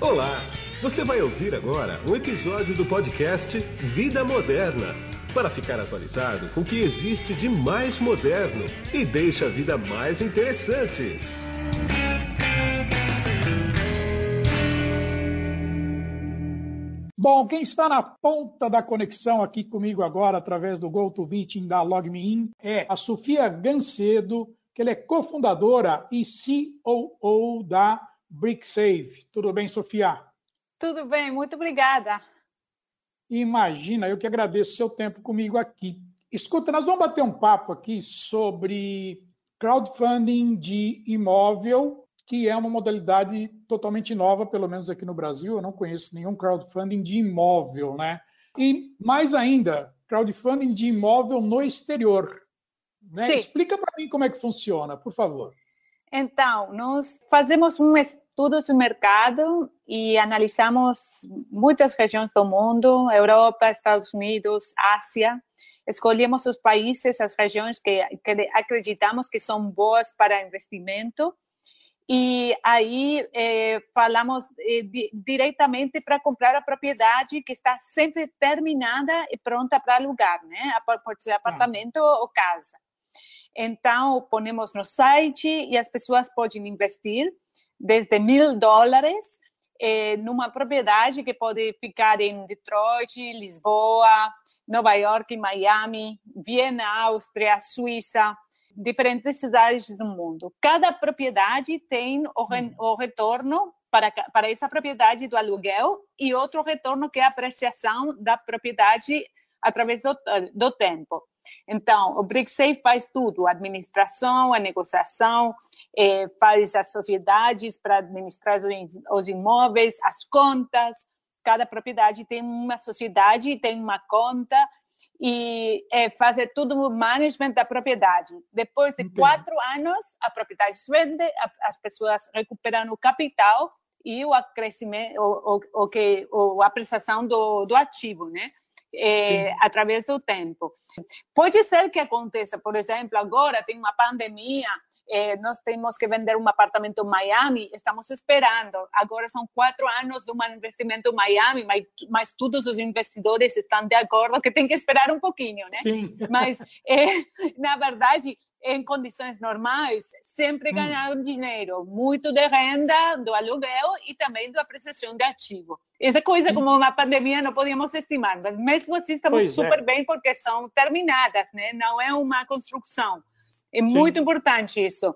Olá! Você vai ouvir agora um episódio do podcast Vida Moderna para ficar atualizado com o que existe de mais moderno e deixa a vida mais interessante. Bom, quem está na ponta da conexão aqui comigo agora, através do GoToMeeting da LogMeIn, é a Sofia Gancedo, que ela é cofundadora e COO da BrickSave. Tudo bem, Sofia? Tudo bem, muito obrigada. Imagina, eu que agradeço seu tempo comigo aqui. Escuta, nós vamos bater um papo aqui sobre crowdfunding de imóvel, que é uma modalidade totalmente nova, pelo menos aqui no Brasil. Eu não conheço nenhum crowdfunding de imóvel, né? E mais ainda, crowdfunding de imóvel no exterior. Né? Explica para mim como é que funciona, por favor. Então, nós fazemos um estudo do mercado e analisamos muitas regiões do mundo, Europa, Estados Unidos, Ásia. Escolhemos os países, as regiões que, que acreditamos que são boas para investimento e aí eh, falamos eh, di diretamente para comprar a propriedade que está sempre terminada e pronta para alugar, né? Pode ser apartamento ou casa. Então, ponemos no site e as pessoas podem investir desde mil dólares eh, numa propriedade que pode ficar em Detroit, Lisboa, Nova York, Miami, Viena, Áustria, Suíça, diferentes cidades do mundo. Cada propriedade tem o, re, o retorno para, para essa propriedade do aluguel e outro retorno que é a apreciação da propriedade através do, do tempo. Então, o BRICSAFE faz tudo, a administração, a negociação, eh, faz as sociedades para administrar os imóveis, as contas. Cada propriedade tem uma sociedade, tem uma conta e é, fazer tudo o management da propriedade. Depois de Entendi. quatro anos, a propriedade se vende, as pessoas recuperam o capital e o acrescimento, o, o, o que, a apreciação do, do ativo, né? É, através do tempo. Pode ser que aconteça, por exemplo, agora tem uma pandemia, é, nós temos que vender um apartamento em Miami, estamos esperando. Agora são quatro anos de um investimento em Miami, mas, mas todos os investidores estão de acordo que tem que esperar um pouquinho, né? Sim. Mas, é, na verdade, em condições normais, sempre hum. ganharam dinheiro, muito de renda, do aluguel e também da apreciação de ativo. Essa coisa, como uma pandemia, não podíamos estimar, mas mesmo assim estamos pois super é. bem porque são terminadas, né? não é uma construção. É Sim. muito importante isso.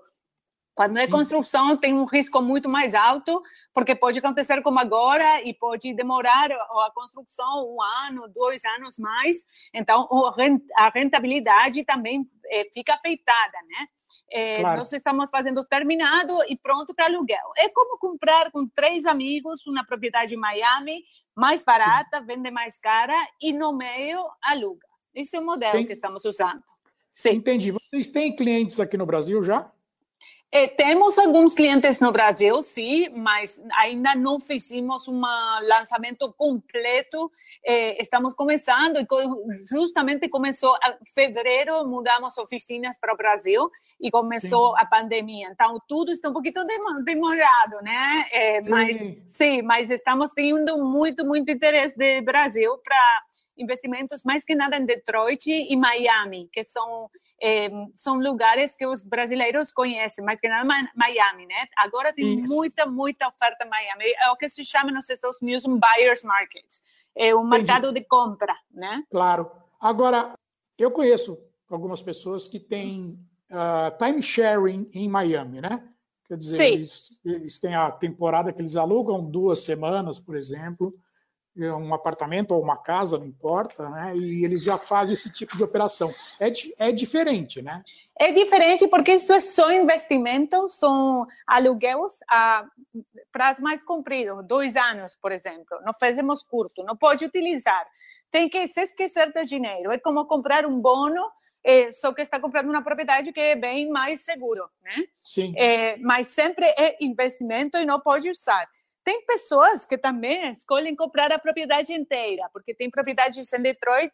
Quando é construção, tem um risco muito mais alto, porque pode acontecer como agora e pode demorar a construção um ano, dois anos mais. Então, a rentabilidade também é, fica afetada, né? É, claro. Nós estamos fazendo terminado e pronto para aluguel. É como comprar com três amigos uma propriedade em Miami, mais barata, Sim. vende mais cara e no meio aluga. Esse é o modelo Sim. que estamos usando. Sim. Entendi. Vocês têm clientes aqui no Brasil já? Eh, temos alguns clientes no Brasil, sim, mas ainda não fizemos um lançamento completo. Eh, estamos começando e justamente começou em fevereiro, mudamos oficinas para o Brasil e começou sim. a pandemia. Então, tudo está um pouquinho demorado, né? Eh, mas, sim. sim, mas estamos tendo muito, muito interesse do Brasil para investimentos mais que nada em Detroit e Miami, que são é, são lugares que os brasileiros conhecem, mais que nada Miami, né? Agora tem Isso. muita, muita oferta em Miami. É o que se chama nos Estados Unidos um buyer's market. É um mercado de compra, né? Claro. Agora, eu conheço algumas pessoas que têm uh, time sharing em Miami, né? Quer dizer, eles, eles, têm a temporada que eles alugam duas semanas, por exemplo, um apartamento ou uma casa, não importa, né? E eles já fazem esse tipo de operação. É, é diferente, né? É diferente porque isso é só investimento, são aluguéis a prazo mais comprido, dois anos, por exemplo. Não fazemos curto, não pode utilizar. Tem que se esquecer do dinheiro. É como comprar um bono, é, só que está comprando uma propriedade que é bem mais seguro, né? Sim. É, mas sempre é investimento e não pode usar. Tem pessoas que também escolhem comprar a propriedade inteira, porque tem propriedades em Detroit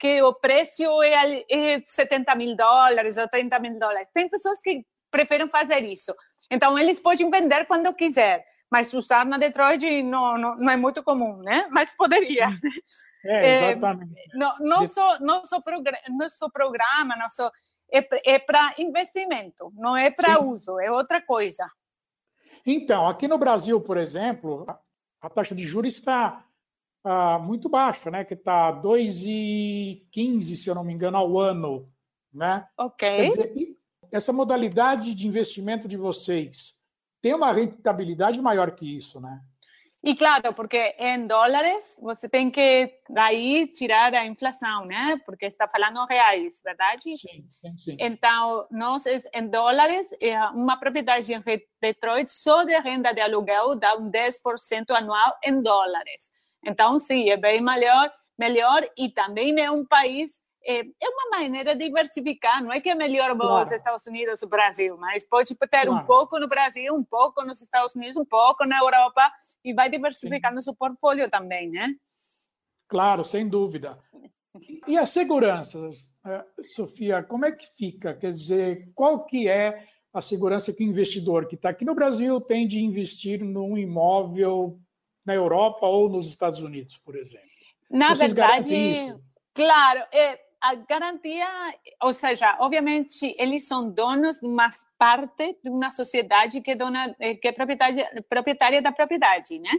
que o preço é, 70 mil dólares ou 30 mil dólares. Tem pessoas que preferem fazer isso. Então, eles podem vender quando quiser, mas usar na Detroit não, não, não é muito comum, né? Mas poderia. É, exatamente. É, no, nosso, nosso, programa, nosso programa nosso, é, é para investimento, não é para uso, é outra coisa. Então, aqui no Brasil, por exemplo, a taxa de juros está ah, muito baixa, né? Que está 2,15, se eu não me engano, ao ano, né? Ok. Dizer, essa modalidade de investimento de vocês tem uma rentabilidade maior que isso, né? E claro, porque em dólares você tem que daí tirar a inflação, né? Porque está falando reais, verdade? Sim, sim, sim. Então, nós em dólares, uma propriedade em Detroit só de renda de aluguel dá um 10% anual em dólares. Então, sim, é bem melhor, melhor e também é um país é, é uma maneira de diversificar, não é que é melhor claro. os Estados Unidos ou o Brasil, mas pode ter claro. um pouco no Brasil, um pouco nos Estados Unidos, um pouco na Europa e vai diversificando Sim. seu portfólio também, né? Claro, sem dúvida. E a segurança, eh, Sofia, como é que fica? Quer dizer, qual que é a segurança que o investidor que está aqui no Brasil tem de investir num imóvel na Europa ou nos Estados Unidos, por exemplo? Na Vocês verdade, claro, é, a garantia, ou seja, obviamente eles são donos de uma parte de uma sociedade que é, dona, eh, que é proprietária, proprietária da propriedade, né?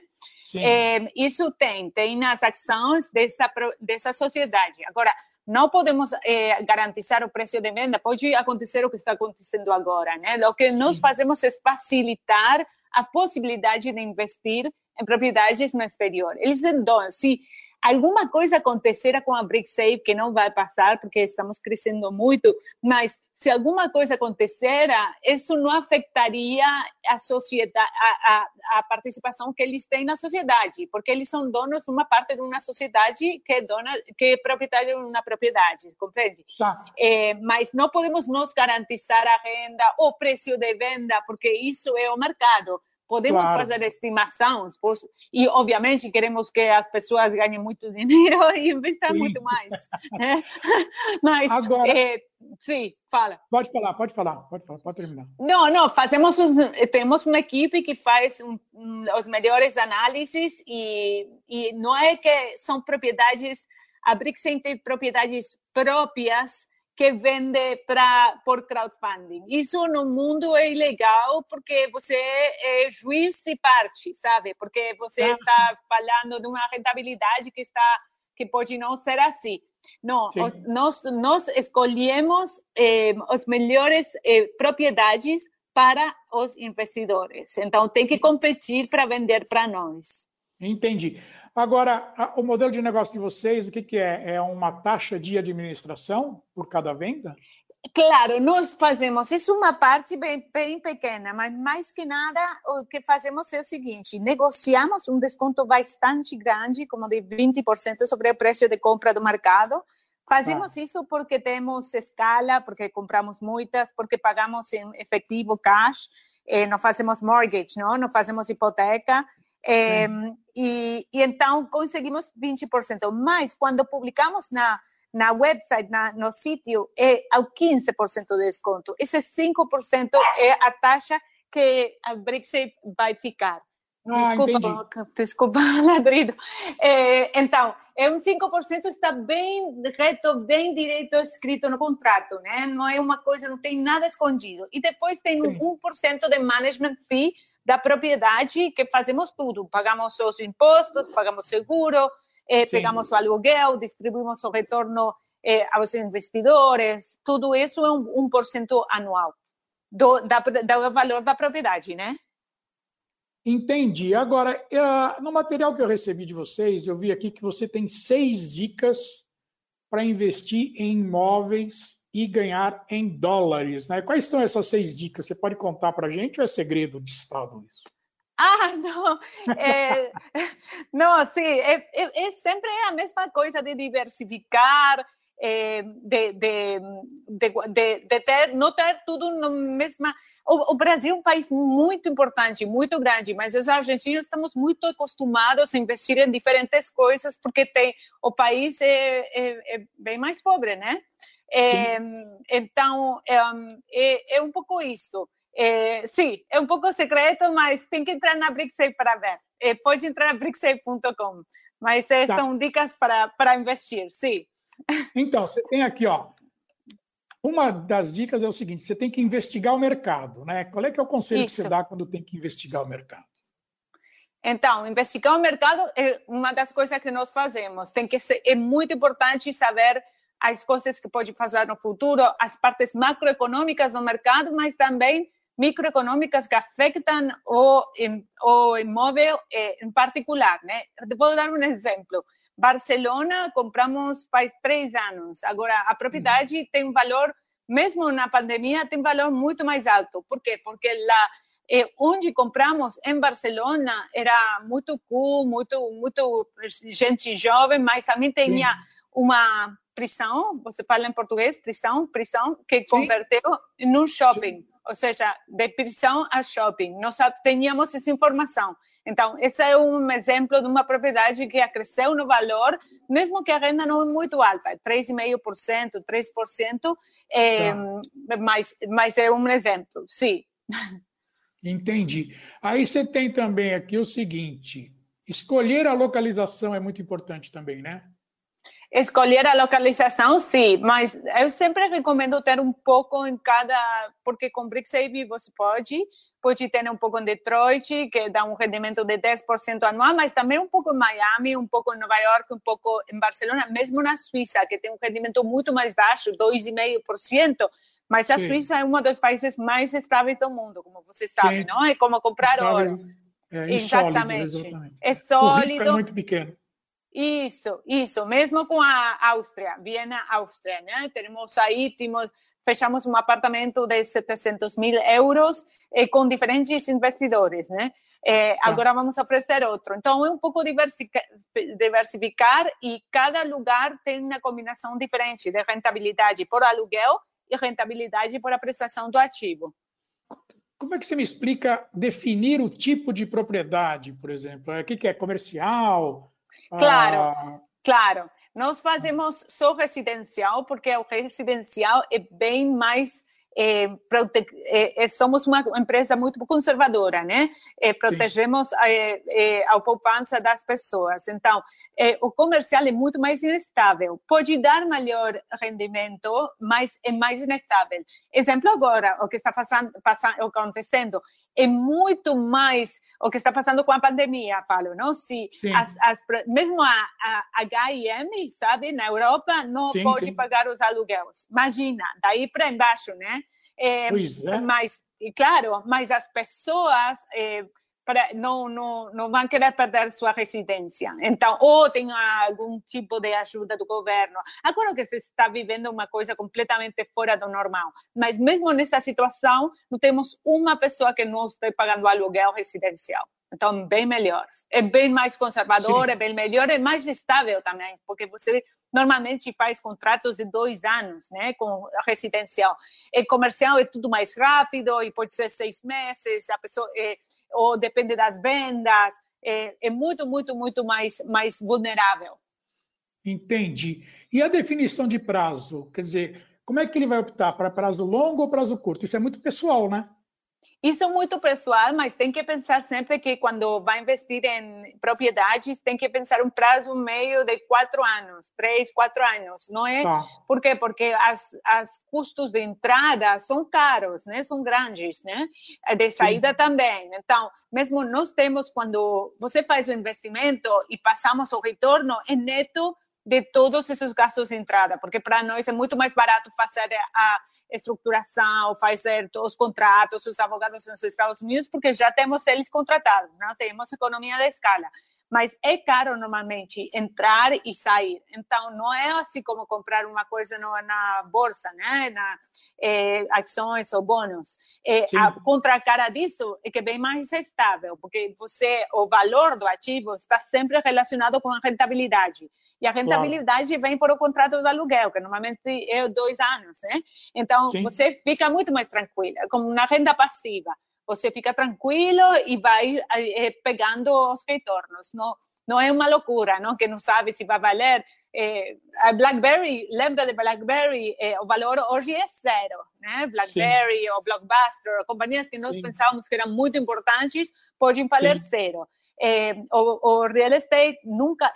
É, isso tem, tem nas ações dessa, dessa sociedade. Agora, não podemos é, garantizar o preço de venda, pode acontecer o que está acontecendo agora, né? O que nós fazemos é facilitar a possibilidade de investir em propriedades no exterior. Eles são donos. Se alguma coisa acontecerá com a BrickSafe, que não vai passar, porque estamos crescendo muito, mas se alguma coisa acontecerá, isso não afetaria a sociedade, a, a, a, participação que eles têm na sociedade, porque eles são donos de uma parte de uma sociedade que é dona, que é proprietária de uma propriedade, compreende? Tá. É, mas não podemos nós garantizar a renda, o preço de venda, porque isso é o mercado. Podemos claro. fazer estimações e, obviamente, queremos que as pessoas ganhem muito dinheiro e investam muito mais. Né? Mas, Agora, é, sim, fala. Pode falar, pode falar, pode falar, pode terminar. Não, não, fazemos, temos uma equipe que faz um, um, os melhores análises e, e não é que são propriedades, a Brixen tem propriedades próprias que vende pra, por crowdfunding. Isso no mundo é ilegal porque você é juiz de parte, sabe? Porque você está falando de uma rentabilidade que está que pode não ser assim. Não, nós, nós escolhemos eh, as melhores eh, propriedades para os investidores. Então, tem que competir para vender para nós. Entendi. Agora, o modelo de negócio de vocês, o que, que é? É uma taxa de administração por cada venda? Claro, nós fazemos, isso é uma parte bem, bem, pequena, mas mais que nada o que fazemos é o seguinte, negociamos um desconto bastante grande, como de 20% sobre o preço de compra do mercado. Fazemos ah. isso porque temos escala, porque compramos muitas, porque pagamos em efetivo cash, eh, não fazemos mortgage, não, não fazemos hipoteca, é, e, e, então conseguimos 20%. Mas quando publicamos na, na website, na, no sítio, é ao 15% de desconto. Esse 5% é a taxa que a Brexit vai ficar. Ah, desculpa, desculpa, ladrido. É, então, é um 5% está bem reto, bem direito escrito no contrato, né? Não é uma coisa, não tem nada escondido. E depois tem um 1% de management fee da propriedade que fazemos tudo. Pagamos os impostos, pagamos seguro, eh, pegamos o aluguel, distribuímos o retorno eh, aos investidores. Tudo isso é um, 1% anual do, da, do valor da propriedade, né? Entendi. Agora, uh, no material que eu recebi de vocês, eu vi aqui que você tem seis dicas para investir em imóveis e ganhar em dólares. Né? Quais são essas seis dicas? Você pode contar para a gente ou é segredo de Estado isso? Ah, não, é, não, sim, é, é, é, sempre a mesma coisa de diversificar, é, de, de, de, de, ter, não ter tudo na mesma. O, o, Brasil é um país muito importante, muito grande, mas os argentinos estamos muito acostumados a investir em diferentes coisas porque tem, o país é, é, é bem mais pobre, né? É, então, é, é, um pouco isso. É, sim, é um pouco secreto, mas tem que entrar na Brixey para ver. Pode entrar na brixey.com. Mas tá. são dicas para, para investir, sim. Então, você tem aqui, ó. Uma das dicas é o seguinte: você tem que investigar o mercado, né? Qual é que é o conselho Isso. que você dá quando tem que investigar o mercado? Então, investigar o mercado é uma das coisas que nós fazemos. Tem que ser, é muito importante saber as coisas que pode fazer no futuro, as partes macroeconômicas do mercado, mas também microeconômicas que afetam o, o imóvel em particular. Né? Vou dar um exemplo. Barcelona, compramos faz três anos. Agora, a propriedade uhum. tem um valor, mesmo na pandemia, tem um valor muito mais alto. Por quê? Porque lá eh, onde compramos em Barcelona era muito cool, muito, muito gente jovem, mas também tinha uma prisão, você fala em português, prisão, prisão, que converteu em um shopping, Sim. ou seja, de prisão a shopping. Nós tínhamos essa informação. Então, esse é um exemplo de uma propriedade que cresceu no valor, mesmo que a renda não é muito alta, 3,5%, 3%, é, mas, mas é um exemplo, sim. Entendi. Aí você tem também aqui o seguinte: escolher a localização é muito importante também, né? Escolher a localização, sim, mas eu sempre recomendo ter um pouco em cada, porque com Brixhaven você pode, pode ter um pouco em Detroit, que dá um rendimento de 10% anual, mas também um pouco em Miami, um pouco em Nova York, um pouco em Barcelona, mesmo na Suíça, que tem um rendimento muito mais baixo, 2,5%, mas a sim. Suíça é um dos países mais estáveis do mundo, como você sabe, sim. não? É como comprar ouro. É, exatamente. Sólido, exatamente. É sólido. O risco é muito pequeno. Isso, isso, mesmo com a Áustria, Viena, Áustria, né? Temos aí, temos, fechamos um apartamento de 700 mil euros eh, com diferentes investidores, né? Eh, agora vamos oferecer outro. Então, é um pouco diversificar, diversificar e cada lugar tem uma combinação diferente de rentabilidade por aluguel e rentabilidade por apreciação do ativo. Como é que você me explica definir o tipo de propriedade, por exemplo? O que é comercial? Claro, ah. claro. Nós fazemos só residencial porque o residencial é bem mais é, é, somos uma empresa muito conservadora, né? É, protegemos a, a, poupança das pessoas. Então, o comercial é muito mais instável. Pode dar maior rendimento, mas é mais instável. Exemplo agora, o que está passando, passando, acontecendo é muito mais o que está passando com a pandemia, falo, não? Se as, as, mesmo a, a H&M, sabe, na Europa, não sim, pode sim. pagar os aluguéis. Imagina, daí para embaixo, né? É, pois é. Mas, claro, mas as pessoas é, para, não, não, não vão querer perder sua residência. Então, ou tem algum tipo de ajuda do governo. Agora que se está vivendo uma coisa completamente fora do normal. Mas mesmo nessa situação, não temos uma pessoa que não esteja pagando aluguel residencial. Então, bem melhor. É bem mais conservador, Sim. é bem melhor, é mais estável também, porque você normalmente faz contratos de dois anos, né, com residencial. É comercial é tudo mais rápido e pode ser seis meses, a pessoa é, ou depende das vendas, é, é muito, muito, muito mais, mais vulnerável. Entendi. E a definição de prazo? Quer dizer, como é que ele vai optar para prazo longo ou prazo curto? Isso é muito pessoal, né? Isso é muito pessoal, mas tem que pensar sempre que quando vai investir em propriedades, tem que pensar um prazo meio de quatro anos, três, quatro anos, não é? Tá. Por quê? Porque as, as custos de entrada são caros, né? São grandes, né? De saída Sim. também. Então, mesmo nós temos, quando você faz o investimento e passamos o retorno, é neto de todos esses gastos de entrada, porque para nós é muito mais barato fazer a estruturação, fazer os contratos, os advogados nos Estados Unidos, porque já temos eles contratados, não temos economia de escala. Mas é caro normalmente entrar e sair. Então, não é assim como comprar uma coisa no, na bolsa, né? Na, é, ações ou bônus. É, a contracara disso é que é bem mais estável, porque você, o valor do ativo está sempre relacionado com a rentabilidade. E a rentabilidade claro. vem por o contrato do aluguel, que normalmente é dois anos, né? Então, Sim. você fica muito mais tranquila, como uma renda passiva. Você fica tranquilo e vai é, pegando os retornos. Não, não é uma loucura, não? Que não sabe se vai valer é, a BlackBerry, lembra de BlackBerry, é, o valor hoje é zero, né? BlackBerry Sim. ou Blockbuster, companhias que nós Sim. pensávamos que eram muito importantes, podem valer Sim. zero. É, o, o, real estate nunca,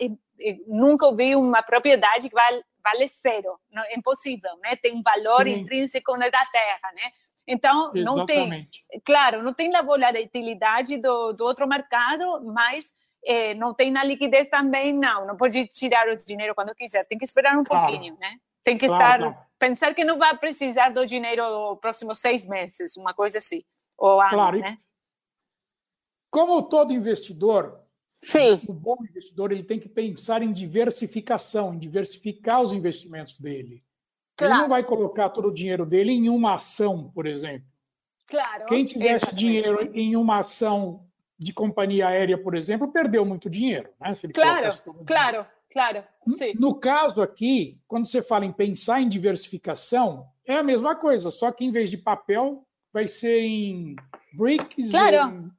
nunca vi uma propriedade que vale, vale zero, não, é impossível, né? Tem um valor intrínseco na terra, né? Então, Exatamente. não tem, claro, não tem a volatilidade do, do outro mercado, mas eh, não tem na liquidez também, não. Não pode tirar o dinheiro quando quiser. Tem que esperar um claro. pouquinho, né? Tem que claro, estar, claro. pensar que não vai precisar do dinheiro nos próximos seis meses, uma coisa assim, ou ano, claro. né? Como todo investidor, Sim. o bom investidor ele tem que pensar em diversificação, em diversificar os investimentos dele. Claro. Ele não vai colocar todo o dinheiro dele em uma ação, por exemplo. Claro. Quem tivesse exatamente. dinheiro em uma ação de companhia aérea, por exemplo, perdeu muito dinheiro. Né? claro, claro, claro. Sim. No caso aqui, quando você fala em pensar em diversificação, é a mesma coisa, só que em vez de papel, vai ser em bricks. Claro.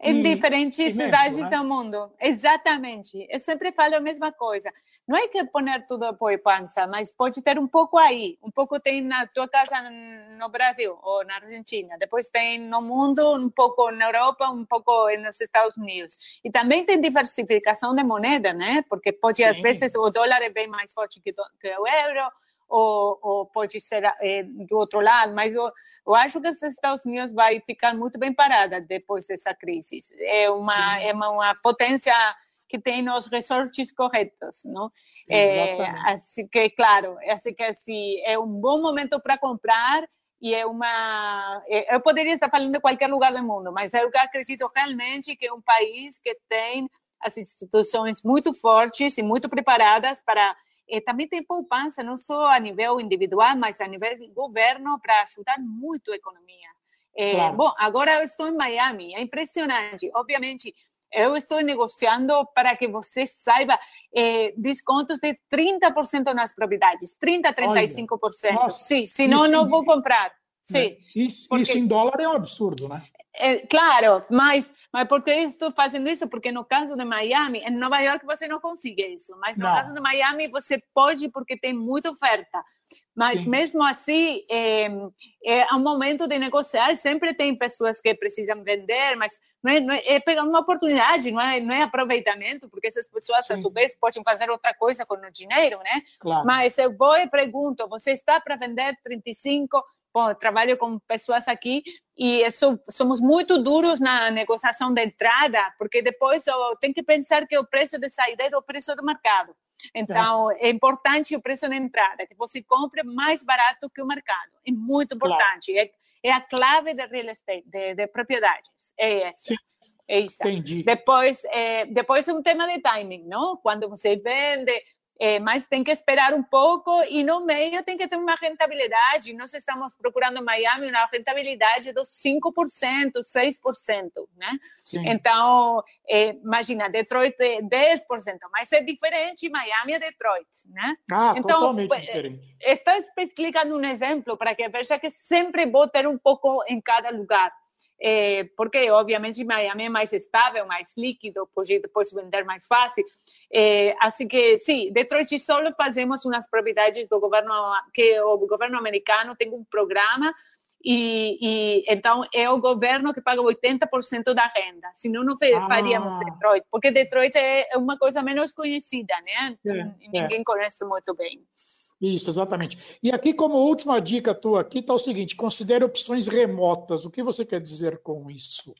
Em, em diferentes cidades né? do mundo. Exatamente. Eu sempre falo a mesma coisa não é que poner tudo a poupança, mas pode ter um pouco aí, um pouco tem na tua casa no Brasil ou na Argentina, depois tem no mundo, um pouco na Europa, um pouco nos Estados Unidos. E também tem diversificação de moeda, né? Porque pode, Sim. às vezes, o dólar é bem mais forte que, que o euro, ou, ou, pode ser é, do outro lado, mas eu, eu, acho que os Estados Unidos vai ficar muito bem parada depois dessa crise. É uma, é uma potência que tem os resortes corretos, não? É, assim que, claro, assim que assim, é um bom momento para comprar e é uma... Eu poderia estar falando de qualquer lugar do mundo, mas eu acredito realmente que é um país que tem as instituições muito fortes e muito preparadas para eh, também tem poupança, não só a nível individual, mas a nível de governo, para ajudar muito a economia. Eh, claro. Bom, agora eu estou em Miami, é impressionante. Obviamente, eu estou negociando para que você saiba eh, descontos de 30% nas propriedades, 30%, 35%. Olha, Sim, senão não vou comprar. Sim. Isso, porque, isso em dólar é um absurdo, né? É, claro, mas, mas por que estou fazendo isso? Porque no caso de Miami, em Nova York você não consegue isso, mas no não. caso de Miami você pode porque tem muita oferta. Mas Sim. mesmo assim, é, é um momento de negociar. Sempre tem pessoas que precisam vender, mas não é, não é, é pegar uma oportunidade, não é, não é aproveitamento, porque essas pessoas, Sim. a sua vez, podem fazer outra coisa com o dinheiro, né? Claro. Mas eu vou e pergunto: você está para vender 35? Bom, trabalho com pessoas aqui e isso, somos muito duros na negociação de entrada, porque depois tem que pensar que o preço de saída é o preço do mercado. Então, é. é importante o preço de entrada, que você compre mais barato que o mercado. É muito importante. Claro. É, é, a clave de real estate, de, de propriedades. É essa. Sim. É isso. Entendi. Depois, é, depois é um tema de timing, não? Quando você vende é, mas tem que esperar um pouco e no meio tem que ter uma rentabilidade. Nós estamos procurando em Miami uma rentabilidade dos 5%, 6%, né? Sim. Então, é, imagina, Detroit é 10%, mas é diferente Miami e Detroit, né? Ah, então, totalmente diferente. Estou explicando um exemplo para que veja que sempre vou ter um pouco em cada lugar. É, porque obviamente Miami é mais estável, mais líquido, pode depois vender mais fácil. É, assim que, sim, Detroit só fazemos umas propriedades do governo, que o governo americano tem um programa e, e, então é o governo que paga 80% da renda, senão não ah. faríamos Detroit, porque Detroit é uma coisa menos conhecida, né? É, Ninguém é. conhece muito bem. Isso, exatamente. E aqui, como última dica tua, aqui está o seguinte: considere opções remotas. O que você quer dizer com isso?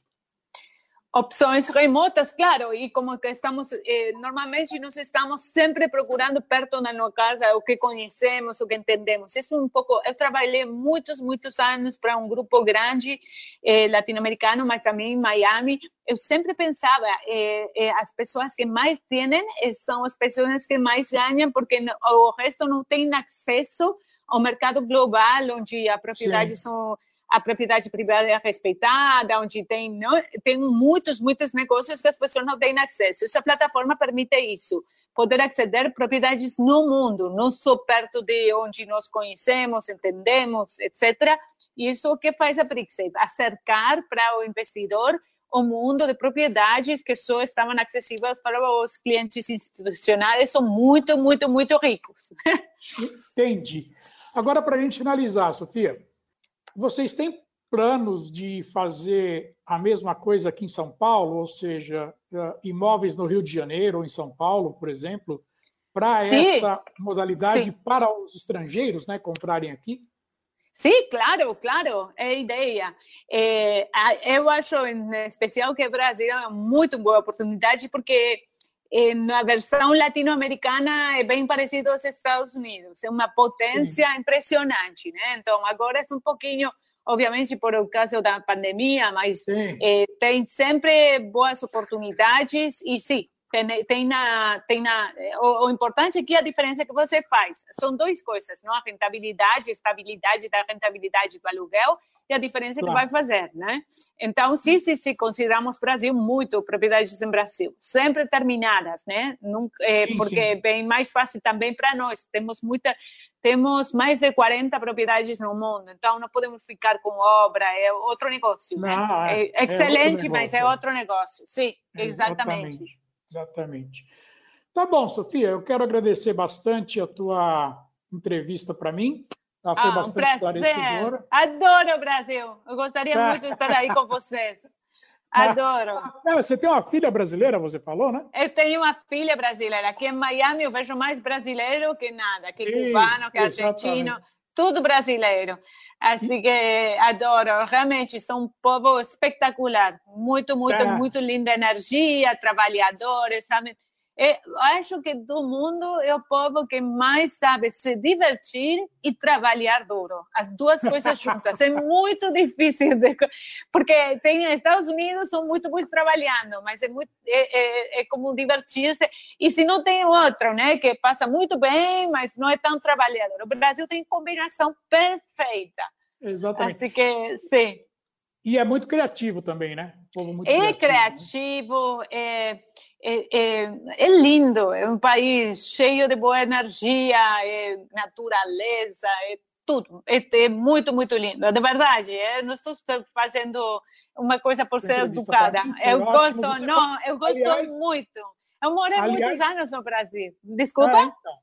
Opções remotas, claro, e como que estamos, eh, normalmente nós estamos sempre procurando perto da nossa casa o que conhecemos, o que entendemos. Isso um pouco, eu trabalhei muitos, muitos anos para um grupo grande eh, latino-americano, mas também em Miami. Eu sempre pensava, eh, eh as pessoas que mais têm eh, são as pessoas que mais ganham, porque o resto não tem acesso ao mercado global, onde a propriedade Sim. são a propriedade privada é respeitada, onde tem, não, tem muitos, muitos negócios que as pessoas não têm acesso. Essa plataforma permite isso, poder aceder a propriedades no mundo, não só perto de onde nós conhecemos, entendemos, etc. E isso é o que faz a Brixape, acercar para o investidor o mundo de propriedades que só estavam acessíveis para os clientes institucionais, são muito, muito, muito ricos. Entendi. Agora, para a gente finalizar, Sofia, vocês têm planos de fazer a mesma coisa aqui em São Paulo, ou seja, eh, imóveis no Rio de Janeiro ou em São Paulo, por exemplo, para essa modalidade Sim. para os estrangeiros né, comprarem aqui? Sim, claro, claro, é a ideia. É, eu acho, em especial, que o Brasil é uma muito boa oportunidade, porque na versão latino-americana é bem parecido aos Estados Unidos. É uma potência Sim. impressionante, né? Então, agora é um pouquinho, obviamente, por caso da pandemia, mas é, tem sempre boas oportunidades e, sim, tem, tem, na, tem na, o, o, importante é a diferença que você faz. São duas coisas, não? A rentabilidade, a estabilidade da rentabilidade do aluguel e a diferença claro. que vai fazer, né? Então, sim, sim, sim, consideramos Brasil muito propriedades em Brasil, sempre terminadas, né? Nunca, é, sim, porque sim. é bem mais fácil também para nós. Temos muita, temos mais de 40 propriedades no mundo, então não podemos ficar com obra, é outro negócio. Né? Não, né? é, é, excelente, mas é outro negócio. Sim, exatamente. exatamente. Exatamente. Tá bom, Sofia, eu quero agradecer bastante a tua entrevista para mim. Ela foi ah, bastante um esclarecedora. Adoro o Brasil. Eu gostaria muito de estar aí com vocês. Adoro. Ah, você tem uma filha brasileira, você falou, né? Eu tenho uma filha brasileira. Aqui em Miami eu vejo mais brasileiro que nada, que Sim, cubano, que argentino, tudo brasileiro. Assim que adoro. Realmente são um povo espetacular. Muito, muito, é. muito linda energia, trabalhadores, sabe? Eu acho que do mundo é o povo que mais sabe se divertir e trabalhar duro. As duas coisas juntas. É muito difícil, de... porque tem Estados Unidos são muito bons trabalhando, mas é, muito, é, é, é como divertir-se. E se não tem outro, né, que passa muito bem, mas não é tão trabalhador. O Brasil tem combinação perfeita. Exatamente. Assim que, sim. E é muito criativo também, né? é criativo, criativo né? é é, é, é, lindo, é um país cheio de boa energia, é natureza, é tudo. É, é muito, muito lindo, de verdade. É, não estou fazendo uma coisa por ser educada. Eu gosto, não, eu gosto aliás, muito. Eu morei aliás, muitos anos no Brasil. Desculpa? É, então.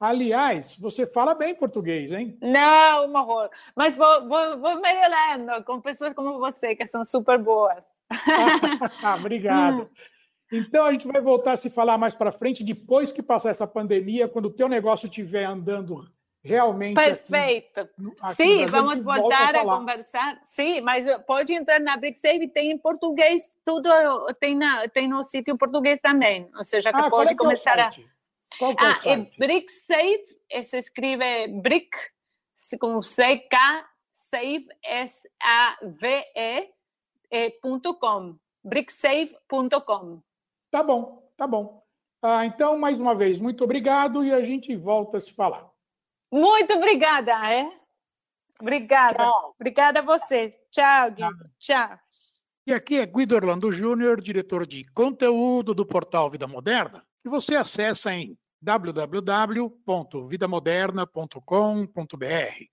Aliás, você fala bem português, hein? Não, um horror. Mas vou, vou, vou melhorando com pessoas como você, que são super boas. Obrigado. Então a gente vai voltar a se falar mais para frente depois que passar essa pandemia, quando o teu negócio estiver andando realmente. Perfeito. Aqui, aqui Sim, vamos voltar a, a, conversar. Sim, mas pode entrar na BrickSafe, tem em português, tudo tem, na, tem no sítio em português também. Ou seja, que ah, pode é começar é a. Qual é ah, é BrickSafe, se escreve Brick, com C-K, Save, S-A-V-E, eh, ponto com. Tá bom, tá bom. Ah, então, mais uma vez, muito obrigado e a gente volta a se falar. Muito obrigada, é? Obrigada. Tchau. Obrigada a você. Tchau, Guido. Tchau. E aqui é Guido Orlando Júnior, diretor de conteúdo do portal Vida Moderna, que você acessa em www.vidamoderna.com.br.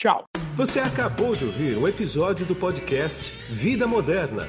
Tchau. Você acabou de ouvir um episódio do podcast Vida Moderna